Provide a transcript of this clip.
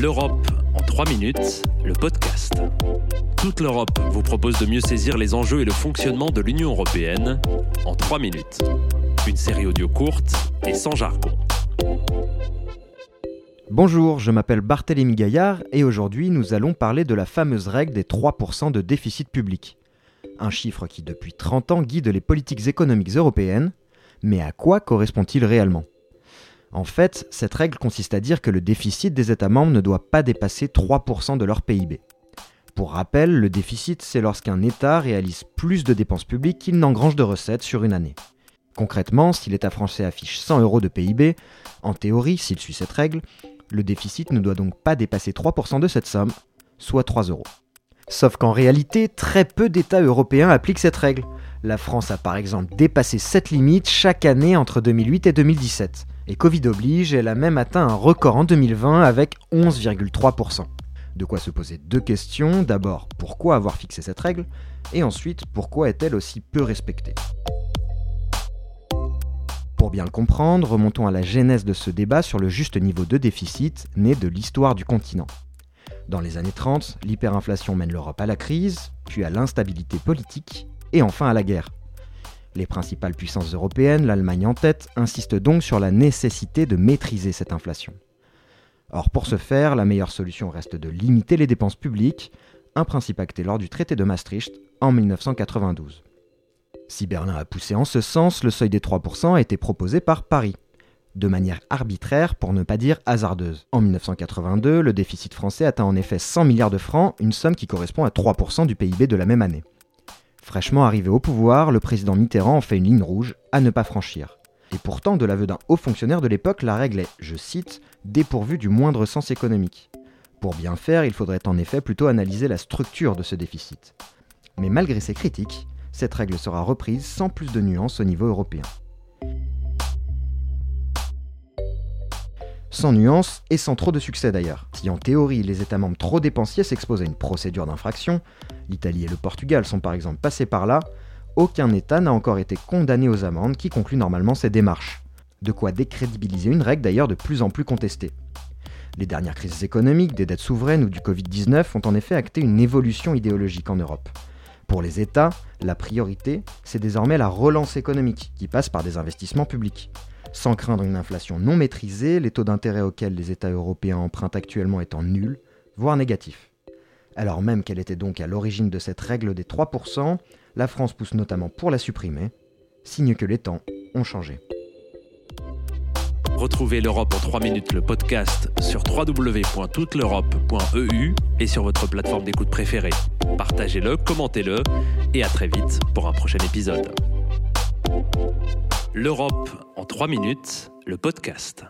L'Europe en 3 minutes, le podcast. Toute l'Europe vous propose de mieux saisir les enjeux et le fonctionnement de l'Union européenne en 3 minutes. Une série audio courte et sans jargon. Bonjour, je m'appelle Barthélémy Gaillard et aujourd'hui nous allons parler de la fameuse règle des 3% de déficit public. Un chiffre qui depuis 30 ans guide les politiques économiques européennes, mais à quoi correspond-il réellement? En fait, cette règle consiste à dire que le déficit des États membres ne doit pas dépasser 3% de leur PIB. Pour rappel, le déficit, c'est lorsqu'un État réalise plus de dépenses publiques qu'il n'engrange de recettes sur une année. Concrètement, si l'État français affiche 100 euros de PIB, en théorie, s'il suit cette règle, le déficit ne doit donc pas dépasser 3% de cette somme, soit 3 euros. Sauf qu'en réalité, très peu d'États européens appliquent cette règle. La France a par exemple dépassé cette limite chaque année entre 2008 et 2017. Et Covid oblige, elle a même atteint un record en 2020 avec 11,3%. De quoi se poser deux questions. D'abord, pourquoi avoir fixé cette règle? Et ensuite, pourquoi est-elle aussi peu respectée? Pour bien le comprendre, remontons à la genèse de ce débat sur le juste niveau de déficit né de l'histoire du continent. Dans les années 30, l'hyperinflation mène l'Europe à la crise, puis à l'instabilité politique, et enfin à la guerre. Les principales puissances européennes, l'Allemagne en tête, insistent donc sur la nécessité de maîtriser cette inflation. Or, pour ce faire, la meilleure solution reste de limiter les dépenses publiques, un principe acté lors du traité de Maastricht en 1992. Si Berlin a poussé en ce sens, le seuil des 3% a été proposé par Paris, de manière arbitraire pour ne pas dire hasardeuse. En 1982, le déficit français atteint en effet 100 milliards de francs, une somme qui correspond à 3% du PIB de la même année. Fraîchement arrivé au pouvoir, le président Mitterrand en fait une ligne rouge à ne pas franchir. Et pourtant, de l'aveu d'un haut fonctionnaire de l'époque, la règle est, je cite, dépourvue du moindre sens économique. Pour bien faire, il faudrait en effet plutôt analyser la structure de ce déficit. Mais malgré ces critiques, cette règle sera reprise sans plus de nuances au niveau européen. Sans nuance et sans trop de succès d'ailleurs. Si en théorie les États membres trop dépensiers s'exposent à une procédure d'infraction, l'Italie et le Portugal sont par exemple passés par là, aucun État n'a encore été condamné aux amendes qui concluent normalement ces démarches. De quoi décrédibiliser une règle d'ailleurs de plus en plus contestée. Les dernières crises économiques, des dettes souveraines ou du Covid-19 ont en effet acté une évolution idéologique en Europe. Pour les États, la priorité, c'est désormais la relance économique, qui passe par des investissements publics. Sans craindre une inflation non maîtrisée, les taux d'intérêt auxquels les États européens empruntent actuellement étant nuls, voire négatifs. Alors même qu'elle était donc à l'origine de cette règle des 3%, la France pousse notamment pour la supprimer, signe que les temps ont changé. Retrouvez l'Europe en 3 minutes, le podcast sur www.touteleurope.eu et sur votre plateforme d'écoute préférée. Partagez-le, commentez-le et à très vite pour un prochain épisode. L'Europe en 3 minutes, le podcast.